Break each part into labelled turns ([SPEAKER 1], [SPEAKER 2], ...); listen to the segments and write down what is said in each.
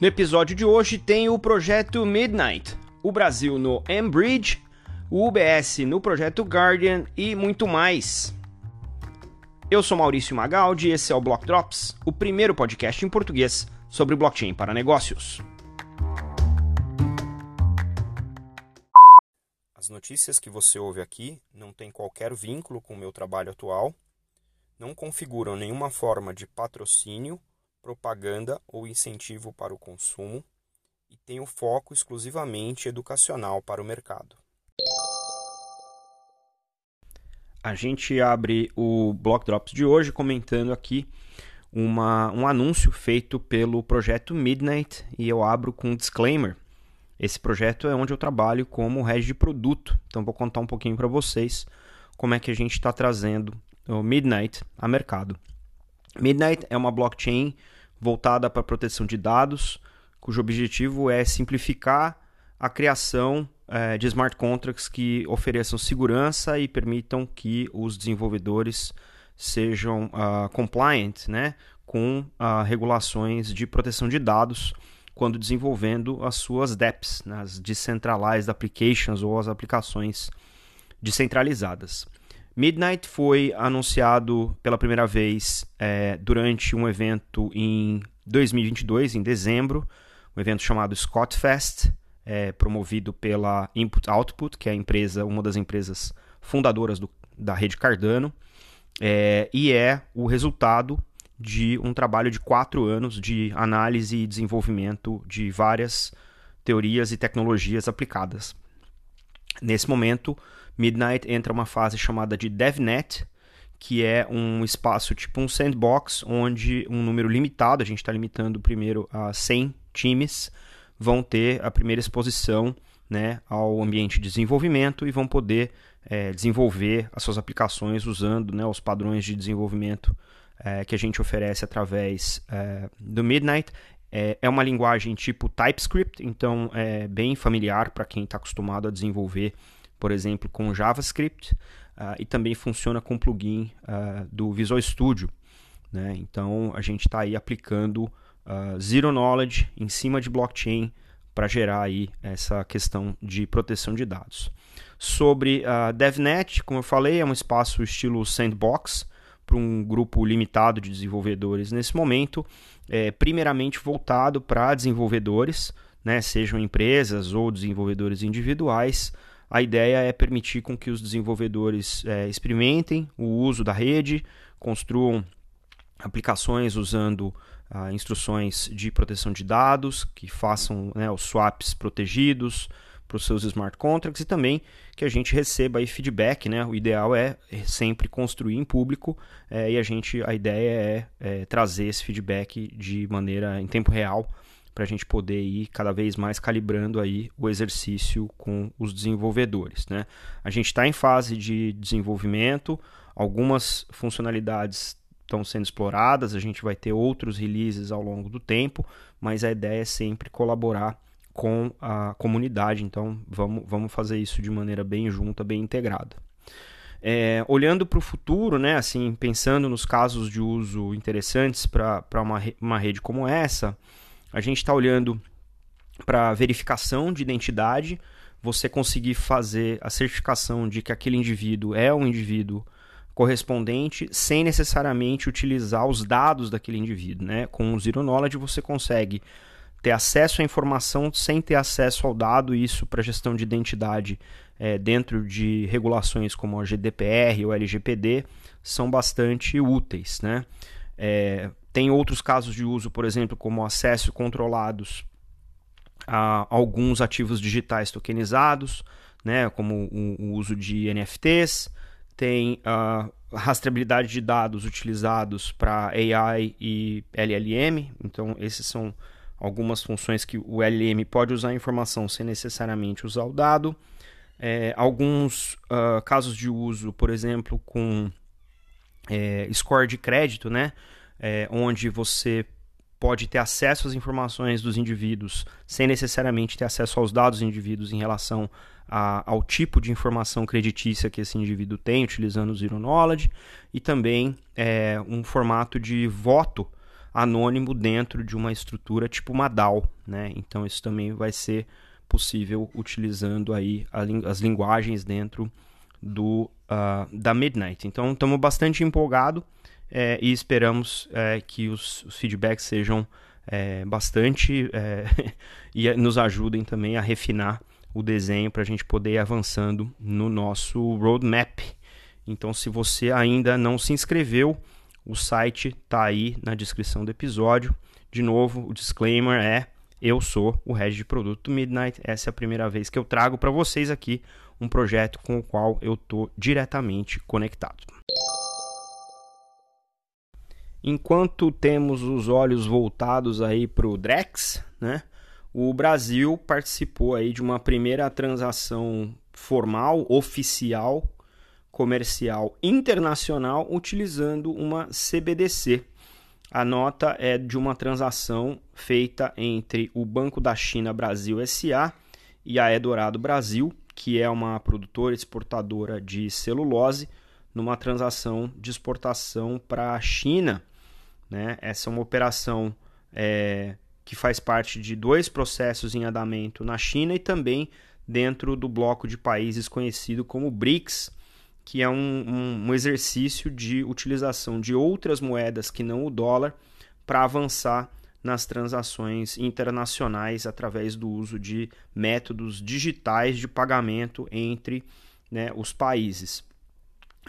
[SPEAKER 1] No episódio de hoje tem o projeto Midnight, o Brasil no Ambridge, o UBS no projeto Guardian e muito mais. Eu sou Maurício Magaldi e esse é o Block Drops, o primeiro podcast em português sobre blockchain para negócios. As notícias que você ouve aqui não têm qualquer vínculo com o meu trabalho atual, não configuram nenhuma forma de patrocínio propaganda ou incentivo para o consumo e tem o foco exclusivamente educacional para o mercado. A gente abre o Block Drops de hoje comentando aqui uma, um anúncio feito pelo projeto Midnight e eu abro com um disclaimer. Esse projeto é onde eu trabalho como head de produto, então vou contar um pouquinho para vocês como é que a gente está trazendo o Midnight a mercado. Midnight é uma blockchain voltada para proteção de dados, cujo objetivo é simplificar a criação é, de smart contracts que ofereçam segurança e permitam que os desenvolvedores sejam uh, compliant né, com uh, regulações de proteção de dados quando desenvolvendo as suas DApps, né, as Decentralized Applications ou as aplicações descentralizadas. Midnight foi anunciado pela primeira vez é, durante um evento em 2022, em dezembro, um evento chamado Scott Fest, é, promovido pela Input Output, que é a empresa, uma das empresas fundadoras do, da rede Cardano, é, e é o resultado de um trabalho de quatro anos de análise e desenvolvimento de várias teorias e tecnologias aplicadas. Nesse momento, Midnight entra uma fase chamada de DevNet, que é um espaço tipo um sandbox, onde um número limitado, a gente está limitando primeiro a 100 times, vão ter a primeira exposição né, ao ambiente de desenvolvimento e vão poder é, desenvolver as suas aplicações usando né, os padrões de desenvolvimento é, que a gente oferece através é, do Midnight. É, é uma linguagem tipo TypeScript, então é bem familiar para quem está acostumado a desenvolver por exemplo, com JavaScript uh, e também funciona com plugin uh, do Visual Studio. Né? Então a gente está aí aplicando uh, Zero Knowledge em cima de blockchain para gerar aí essa questão de proteção de dados. Sobre a DevNet, como eu falei, é um espaço estilo sandbox para um grupo limitado de desenvolvedores nesse momento, é, primeiramente voltado para desenvolvedores, né, sejam empresas ou desenvolvedores individuais, a ideia é permitir com que os desenvolvedores é, experimentem o uso da rede, construam aplicações usando ah, instruções de proteção de dados, que façam né, os swaps protegidos para os seus smart contracts e também que a gente receba aí feedback, né? O ideal é sempre construir em público é, e a gente a ideia é, é trazer esse feedback de maneira em tempo real para a gente poder ir cada vez mais calibrando aí o exercício com os desenvolvedores. Né? A gente está em fase de desenvolvimento, algumas funcionalidades estão sendo exploradas, a gente vai ter outros releases ao longo do tempo, mas a ideia é sempre colaborar com a comunidade, então vamos, vamos fazer isso de maneira bem junta, bem integrada. É, olhando para o futuro, né, assim, pensando nos casos de uso interessantes para uma, uma rede como essa, a gente está olhando para verificação de identidade, você conseguir fazer a certificação de que aquele indivíduo é um indivíduo correspondente sem necessariamente utilizar os dados daquele indivíduo. Né? Com o Zero Knowledge você consegue ter acesso à informação sem ter acesso ao dado, isso para gestão de identidade é, dentro de regulações como a GDPR ou LGPD são bastante úteis. Né? É, tem outros casos de uso, por exemplo, como acesso controlados a alguns ativos digitais tokenizados, né, como o, uso de NFTs. Tem a rastreabilidade de dados utilizados para AI e LLM. Então, esses são algumas funções que o LLM pode usar a informação sem necessariamente usar o dado. É, alguns uh, casos de uso, por exemplo, com é, score de crédito, né? É, onde você pode ter acesso às informações dos indivíduos sem necessariamente ter acesso aos dados dos indivíduos em relação a, ao tipo de informação creditícia que esse indivíduo tem, utilizando o Zero Knowledge, e também é, um formato de voto anônimo dentro de uma estrutura tipo uma DAO, né? Então isso também vai ser possível utilizando aí as linguagens dentro do uh, da Midnight. Então estamos bastante empolgados é, e esperamos é, que os, os, feedbacks sejam é, bastante e nos ajudem também a refinar o desenho para a gente poder ir avançando no nosso roadmap. Então, se você ainda não se inscreveu, o site está aí na descrição do episódio. De novo, o disclaimer é: eu sou o head de produto Midnight. Essa é a primeira vez que eu trago para vocês aqui um projeto com o qual eu estou diretamente conectado. Enquanto temos os olhos voltados aí para o Drex, né? O Brasil participou aí de uma primeira transação formal, oficial, comercial internacional utilizando uma CBDC. A nota é de uma transação feita entre o Banco da China Brasil SA e a Eldorado Brasil, que é uma produtora exportadora de celulose, numa transação de exportação para a China. Né? Essa é uma operação é, que faz parte de dois processos em andamento na China e também dentro do bloco de países conhecido como BRICS, que é um, um, um exercício de utilização de outras moedas que não o dólar para avançar nas transações internacionais através do uso de métodos digitais de pagamento entre né, os países.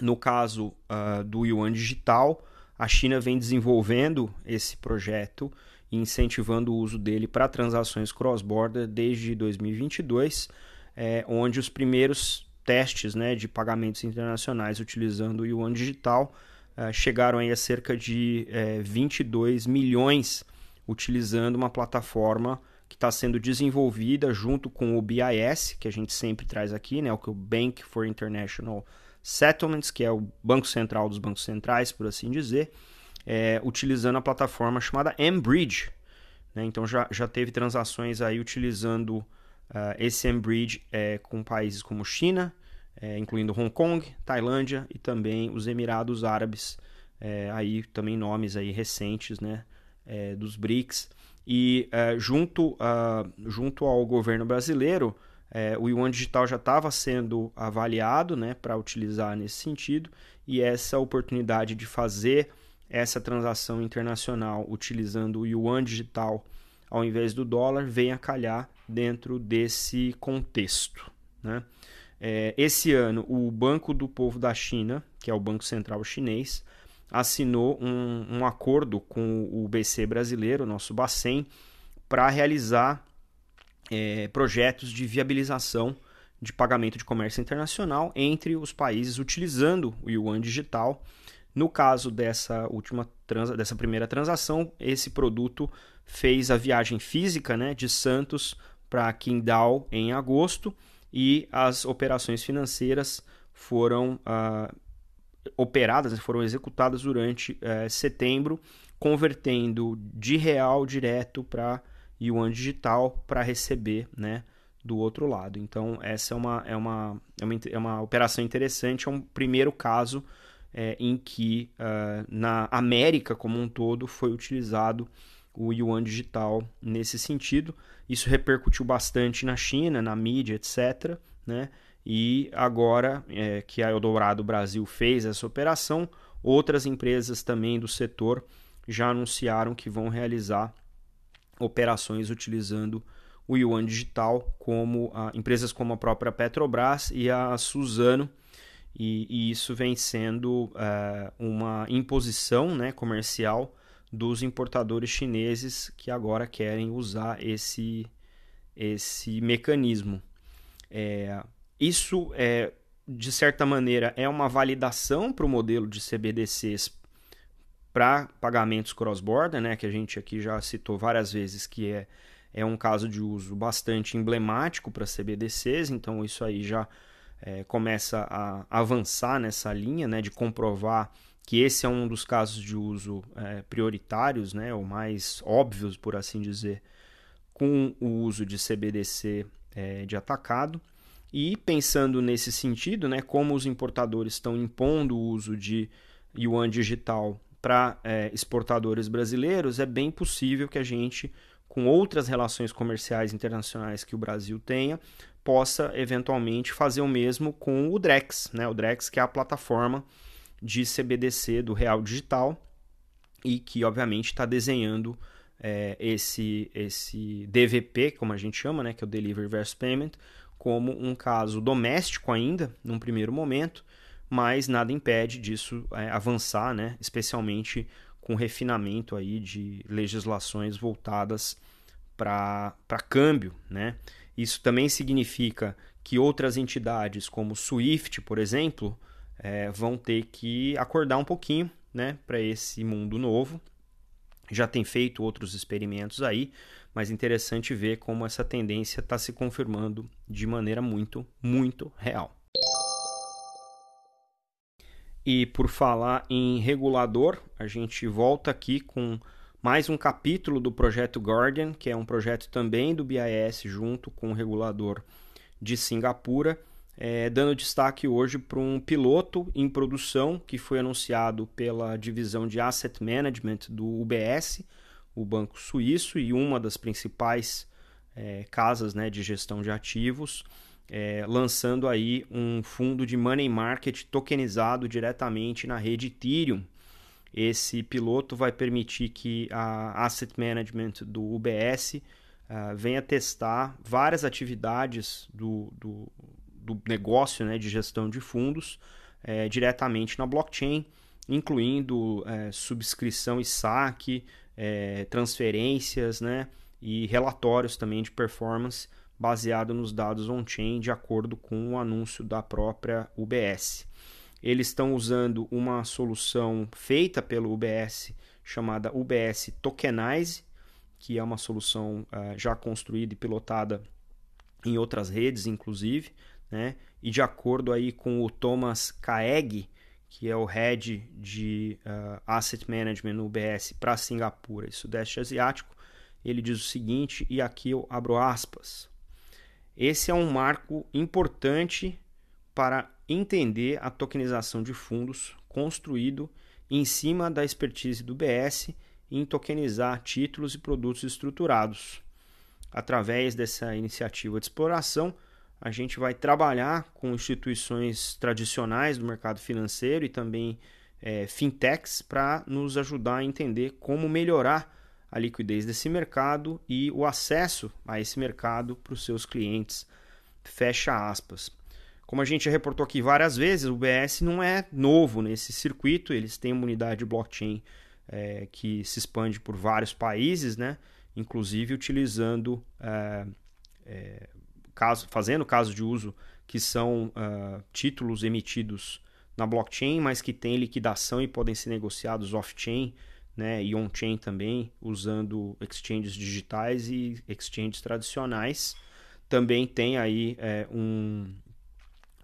[SPEAKER 1] No caso uh, do Yuan Digital, a China vem desenvolvendo esse projeto e incentivando o uso dele para transações cross-border desde 2022, é, onde os primeiros testes né, de pagamentos internacionais utilizando o Yuan Digital é, chegaram aí a cerca de é, 22 milhões utilizando uma plataforma que está sendo desenvolvida junto com o BIS, que a gente sempre traz aqui, né, o que o Bank for International Settlements, que é o Banco Central dos Bancos Centrais, por assim dizer, é, utilizando a plataforma chamada Mbridge. Né? Então já, já teve transações aí utilizando uh, esse Mbridge é, com países como China, é, incluindo Hong Kong, Tailândia e também os Emirados Árabes, é, aí também nomes aí recentes né, é, dos BRICS. E é, junto, uh, junto ao governo brasileiro, o Yuan Digital já estava sendo avaliado né, para utilizar nesse sentido, e essa oportunidade de fazer essa transação internacional utilizando o yuan digital ao invés do dólar venha calhar dentro desse contexto. Né? É, esse ano, o Banco do Povo da China, que é o Banco Central Chinês, assinou um, um acordo com o BC brasileiro, nosso Bacen, para realizar é, projetos de viabilização de pagamento de comércio internacional entre os países utilizando o yuan digital. No caso dessa última transa, dessa primeira transação, esse produto fez a viagem física né, de Santos para Qingdao em agosto e as operações financeiras foram uh, operadas, foram executadas durante uh, setembro, convertendo de real direto para yuan digital para receber né, do outro lado. Então, essa é uma, é, uma, é, uma, é uma operação interessante, é um primeiro caso é, em que uh, na América como um todo foi utilizado o yuan digital nesse sentido. Isso repercutiu bastante na China, na mídia, etc. Né? E agora é, que a Eldorado Brasil fez essa operação, outras empresas também do setor já anunciaram que vão realizar operações utilizando o yuan digital, como a, empresas como a própria Petrobras e a Suzano e, e isso vem sendo uh, uma imposição né, comercial dos importadores chineses que agora querem usar esse, esse mecanismo. É, isso, é, de certa maneira, é uma validação para o modelo de CBDCs para pagamentos cross-border, né, que a gente aqui já citou várias vezes que é, é um caso de uso bastante emblemático para CBDCs, então isso aí já é, começa a avançar nessa linha né, de comprovar que esse é um dos casos de uso é, prioritários, né, ou mais óbvios, por assim dizer, com o uso de CBDC é, de atacado. E pensando nesse sentido, né, como os importadores estão impondo o uso de yuan digital para é, exportadores brasileiros, é bem possível que a gente, com outras relações comerciais internacionais que o Brasil tenha, possa eventualmente fazer o mesmo com o Drex, né? O Drex que é a plataforma de CBDC do Real Digital e que obviamente está desenhando é, esse esse DVP, como a gente chama, né? Que é o Delivery Versus Payment, como um caso doméstico ainda, num primeiro momento, mas nada impede disso é, avançar, né? especialmente com refinamento aí de legislações voltadas para câmbio. Né? Isso também significa que outras entidades, como SWIFT, por exemplo, é, vão ter que acordar um pouquinho né, para esse mundo novo. Já tem feito outros experimentos aí, mas interessante ver como essa tendência está se confirmando de maneira muito, muito real. E por falar em regulador, a gente volta aqui com mais um capítulo do projeto Guardian, que é um projeto também do BIS junto com o regulador de Singapura, é, dando destaque hoje para um piloto em produção que foi anunciado pela divisão de Asset Management do UBS, o Banco Suíço, e uma das principais é, casas né, de gestão de ativos é, lançando aí um fundo de money market tokenizado diretamente na rede Ethereum. Esse piloto vai permitir que a Asset Management do UBS uh, ah, venha testar várias atividades do, do, do negócio né, de gestão de fundos é, diretamente na blockchain, incluindo é, subscrição e saque, é, transferências né, e relatórios também de performance baseado nos dados on-chain, de acordo com o anúncio da própria UBS. Eles estão usando uma solução feita pelo UBS chamada UBS Tokenize, que é uma solução uh, já construída e pilotada em outras redes, inclusive, né? E de acordo aí com o Thomas Kaeg, que é o head de uh, Asset Management no UBS para Singapura e Sudeste Asiático, ele diz o seguinte, e aqui eu abro aspas. Esse é um marco importante para entender a tokenização de fundos construído em cima da expertise do BS em tokenizar títulos e produtos estruturados. Através dessa iniciativa de exploração, a gente vai trabalhar com instituições tradicionais do mercado financeiro e também é, fintechs para nos ajudar a entender como melhorar a liquidez desse mercado e o acesso a esse mercado para os seus clientes. Fecha aspas. Como a gente já reportou aqui várias vezes, o BS não é novo nesse circuito, eles têm uma unidade de blockchain é, que se expande por vários países, né? inclusive utilizando, é, é, caso, fazendo caso de uso que são uh, títulos emitidos na blockchain, mas que têm liquidação e podem ser negociados off-chain né, e on-chain também, usando exchanges digitais e exchanges tradicionais. Também tem aí é, um,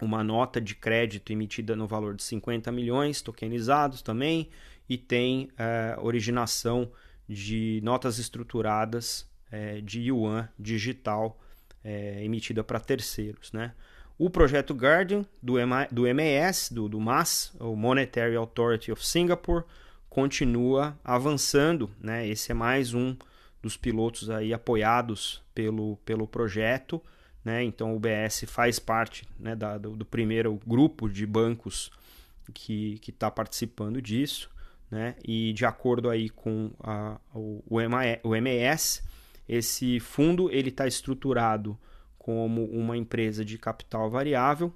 [SPEAKER 1] uma nota de crédito emitida no valor de 50 milhões, tokenizados também, e tem é, originação de notas estruturadas é, de yuan digital é, emitida para terceiros. Né? O projeto Guardian do, do MES, do, do MAS, o Monetary Authority of Singapore, continua avançando, né? Esse é mais um dos pilotos aí apoiados pelo, pelo projeto, né? Então o BS faz parte né, da, do, do primeiro grupo de bancos que está participando disso, né? E de acordo aí com a, o, o MES, esse fundo ele está estruturado como uma empresa de capital variável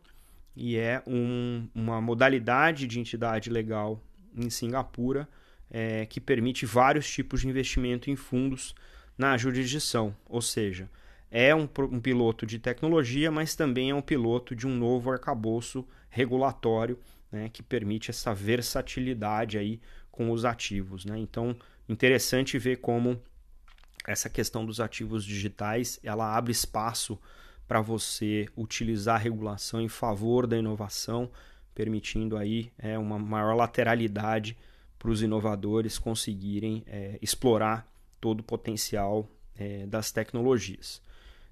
[SPEAKER 1] e é um, uma modalidade de entidade legal em Singapura, é, que permite vários tipos de investimento em fundos na jurisdição, ou seja, é um, um, piloto de tecnologia, mas também é um piloto de um novo arcabouço regulatório né, que permite essa versatilidade aí com os ativos. Né? Então, interessante ver como essa questão dos ativos digitais ela abre espaço para você utilizar a regulação em favor da inovação permitindo aí é, uma maior lateralidade para os inovadores conseguirem é, explorar todo o potencial é, das tecnologias.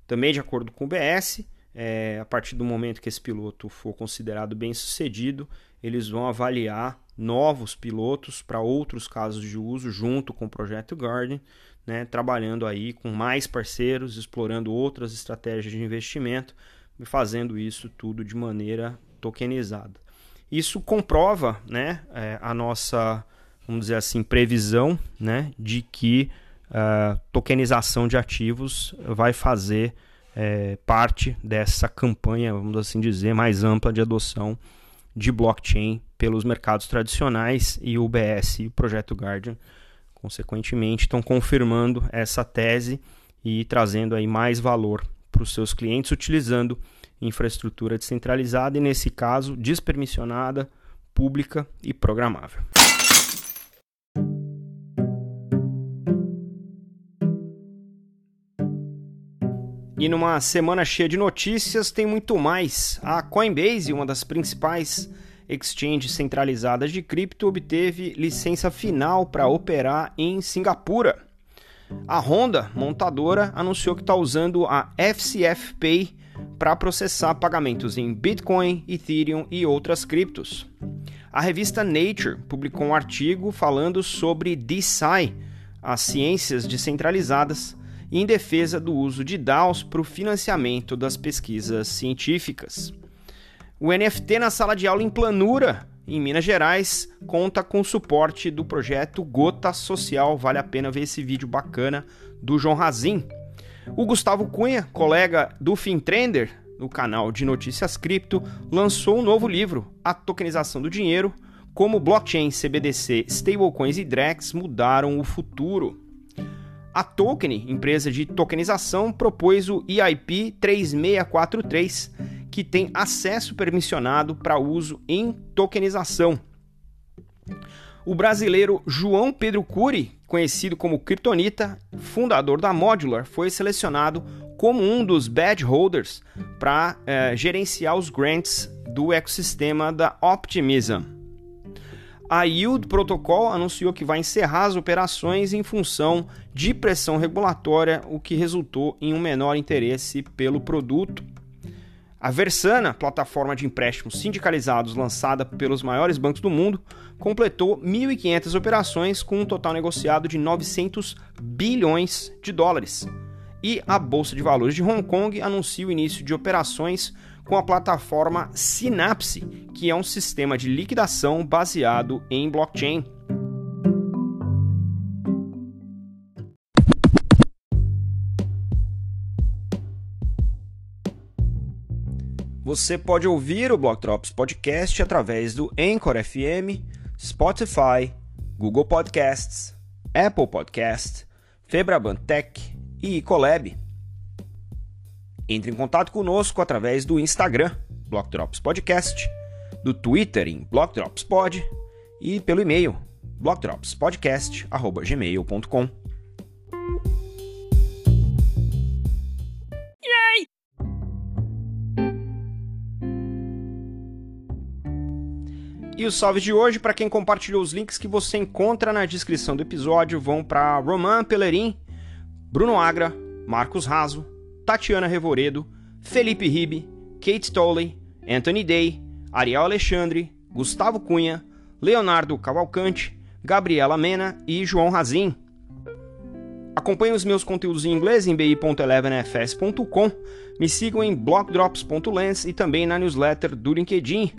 [SPEAKER 1] Também, de acordo com o BS, é, a partir do momento que esse piloto for considerado bem sucedido, eles vão avaliar novos pilotos para outros casos de uso junto com o projeto Guardian, né, trabalhando aí com mais parceiros, explorando outras estratégias de investimento e fazendo isso tudo de maneira tokenizada. Isso comprova né, é, a nossa, vamos dizer assim, previsão né, de que a uh, tokenização de ativos vai fazer é, parte dessa campanha, vamos assim dizer, mais ampla de adoção de blockchain pelos mercados tradicionais e o UBS e o projeto Guardian, consequentemente, estão confirmando essa tese e trazendo aí mais valor para os seus clientes utilizando infraestrutura descentralizada e, nesse caso, despermissionada, pública e programável. E numa semana cheia de notícias, tem muito mais. A Coinbase, uma das principais exchanges centralizadas de cripto, obteve licença final para operar em Singapura. A Honda, montadora, anunciou que está usando a FCF Pay para processar pagamentos em Bitcoin, Ethereum e outras criptos. A revista Nature publicou um artigo falando sobre DeSci, as ciências descentralizadas, em defesa do uso de DAOs para o financiamento das pesquisas científicas. O NFT na sala de aula em Planura, em Minas Gerais, conta com suporte do projeto Gota Social. Vale a pena ver esse vídeo bacana do João Razin. O Gustavo Cunha, colega do Fintrender, no canal de notícias cripto, lançou um novo livro, A Tokenização do Dinheiro, como blockchain, CBDC, stablecoins e DREX mudaram o futuro. A Token, empresa de tokenização, propôs o EIP 3643, que tem acesso permissionado para uso em tokenização. O brasileiro João Pedro Cury, conhecido como Kryptonita, fundador da Modular, foi selecionado como um dos badge holders para eh, gerenciar os grants do ecossistema da Optimism. A Yield Protocol anunciou que vai encerrar as operações em função de pressão regulatória, o que resultou em um menor interesse pelo produto. A Versana, plataforma de empréstimos sindicalizados lançada pelos maiores bancos do mundo, completou 1.500 operações com um total negociado de 900 bilhões de dólares. E a Bolsa de Valores de Hong Kong anuncia o início de operações com a plataforma Synapse, que é um sistema de liquidação baseado em blockchain. Você pode ouvir o Block Drops Podcast através do Anchor FM, Spotify, Google Podcasts, Apple Podcasts, Febraban Tech e Colab. Entre em contato conosco através do Instagram, Block Drops Podcast, do Twitter em Block Drops Pod e pelo e-mail blockdropspodcast@gmail.com. E os salves de hoje, para quem compartilhou os links que você encontra na descrição do episódio, vão para Roman Pellerin, Bruno Agra, Marcos Raso, Tatiana Revoredo, Felipe Ribe, Kate Tolley, Anthony Day, Ariel Alexandre, Gustavo Cunha, Leonardo Cavalcante, Gabriela Mena e João Razin. Acompanhe os meus conteúdos em inglês em bi.elevenfs.com, me sigam em blockdrops.lens e também na newsletter do LinkedIn.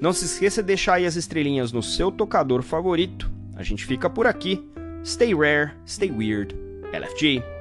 [SPEAKER 1] Não se esqueça de deixar aí as estrelinhas no seu tocador favorito. A gente fica por aqui. Stay rare, stay weird. LFG.